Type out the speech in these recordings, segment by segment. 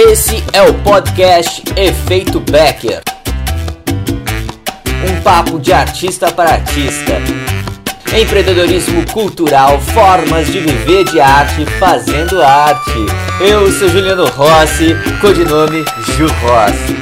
Esse é o podcast Efeito Becker. Um papo de artista para artista. Empreendedorismo cultural, formas de viver de arte fazendo arte. Eu sou Juliano Rossi, codinome Ju Rossi.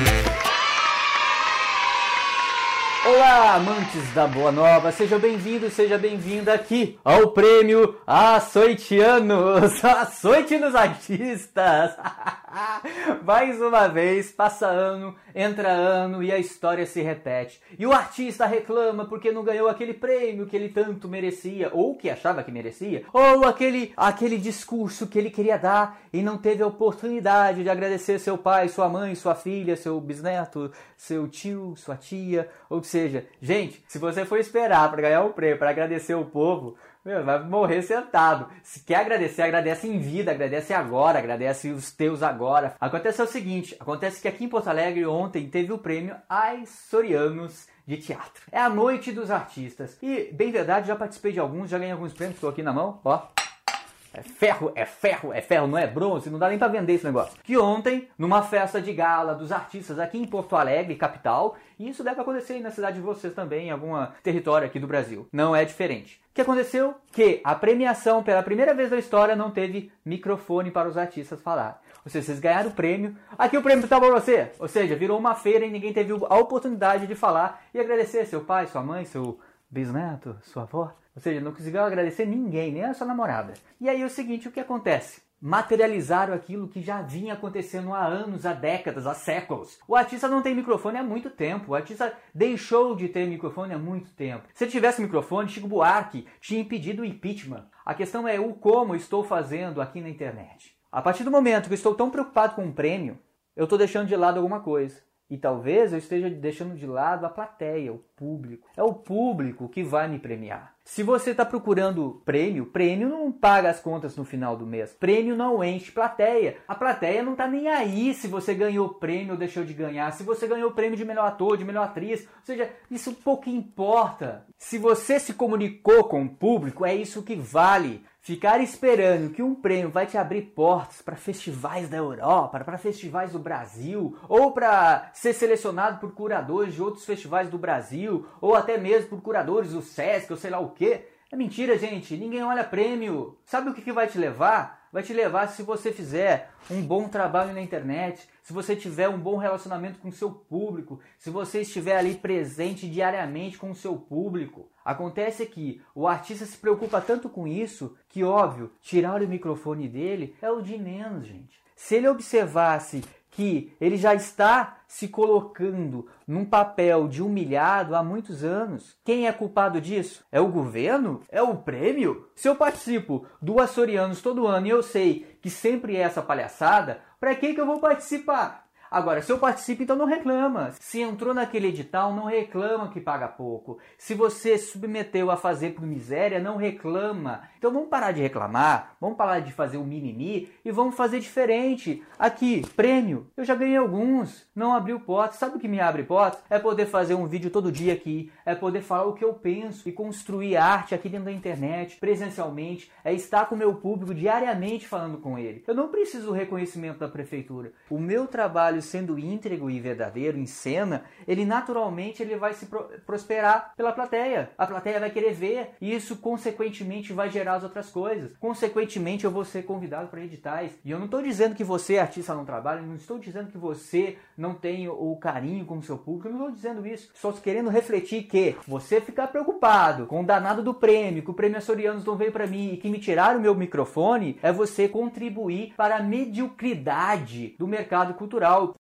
Olá, amantes da Boa Nova, seja bem-vindo, seja bem-vinda aqui ao prêmio Açoitianos, Açoite nos Artistas. Mais uma vez, passa ano, entra ano e a história se repete. E o artista reclama porque não ganhou aquele prêmio que ele tanto merecia, ou que achava que merecia, ou aquele, aquele discurso que ele queria dar e não teve a oportunidade de agradecer seu pai, sua mãe, sua filha, seu bisneto, seu tio, sua tia. Ou seja, gente, se você for esperar para ganhar um prêmio, para agradecer o povo, meu, vai morrer sentado. Se quer agradecer, agradece em vida, agradece agora, agradece os teus agora. Acontece o seguinte, acontece que aqui em Porto Alegre ontem teve o prêmio Aissorianos de teatro. É a noite dos artistas. E, bem verdade, já participei de alguns, já ganhei alguns prêmios, estou aqui na mão, ó. É ferro, é ferro, é ferro, não é bronze, não dá nem para vender esse negócio. Que ontem, numa festa de gala dos artistas aqui em Porto Alegre, capital, e isso deve acontecer aí na cidade de vocês também, em algum território aqui do Brasil. Não é diferente. O que aconteceu? Que a premiação, pela primeira vez na história, não teve microfone para os artistas falar. Ou seja, vocês ganharam o prêmio. Aqui o prêmio está para você. Ou seja, virou uma feira e ninguém teve a oportunidade de falar e agradecer seu pai, sua mãe, seu bisneto, sua avó. Ou seja, não conseguiu agradecer ninguém, nem a sua namorada. E aí é o seguinte, o que acontece? Materializaram aquilo que já vinha acontecendo há anos, há décadas, há séculos. O artista não tem microfone há muito tempo. O artista deixou de ter microfone há muito tempo. Se tivesse microfone, Chico Buarque tinha impedido o impeachment. A questão é o como estou fazendo aqui na internet. A partir do momento que estou tão preocupado com um prêmio, eu estou deixando de lado alguma coisa. E talvez eu esteja deixando de lado a plateia, o público. É o público que vai me premiar. Se você está procurando prêmio, prêmio não paga as contas no final do mês. Prêmio não enche plateia. A plateia não está nem aí se você ganhou prêmio ou deixou de ganhar. Se você ganhou prêmio de melhor ator, de melhor atriz. Ou seja, isso pouco importa. Se você se comunicou com o público, é isso que vale. Ficar esperando que um prêmio vai te abrir portas para festivais da Europa, para festivais do Brasil, ou para ser selecionado por curadores de outros festivais do Brasil, ou até mesmo por curadores do SESC, ou sei lá o que, é mentira, gente. Ninguém olha prêmio. Sabe o que, que vai te levar? Vai te levar se você fizer um bom trabalho na internet, se você tiver um bom relacionamento com o seu público, se você estiver ali presente diariamente com o seu público. Acontece que o artista se preocupa tanto com isso que, óbvio, tirar o microfone dele é o de menos, gente. Se ele observasse que ele já está se colocando num papel de humilhado há muitos anos. Quem é culpado disso? É o governo? É o prêmio? Se eu participo do Açorianos todo ano e eu sei que sempre é essa palhaçada, para que, que eu vou participar? Agora, se eu participo, então não reclama. Se entrou naquele edital, não reclama que paga pouco. Se você submeteu a fazer por miséria, não reclama. Então vamos parar de reclamar, vamos parar de fazer o mimimi e vamos fazer diferente. Aqui, prêmio. Eu já ganhei alguns, não abriu portas. Sabe o que me abre portas? É poder fazer um vídeo todo dia aqui, é poder falar o que eu penso e construir arte aqui dentro da internet, presencialmente, é estar com o meu público diariamente falando com ele. Eu não preciso do reconhecimento da prefeitura. O meu trabalho sendo íntegro e verdadeiro em cena, ele naturalmente ele vai se prosperar pela plateia. A plateia vai querer ver e isso consequentemente vai gerar as outras coisas. Consequentemente eu vou ser convidado para editais. E eu não estou dizendo que você artista não trabalha, não estou dizendo que você não tem o carinho com o seu público, eu não estou dizendo isso. Só querendo refletir que você ficar preocupado com o danado do prêmio, que o prêmio Açorianos não veio para mim e que me tiraram o meu microfone, é você contribuir para a mediocridade do mercado cultural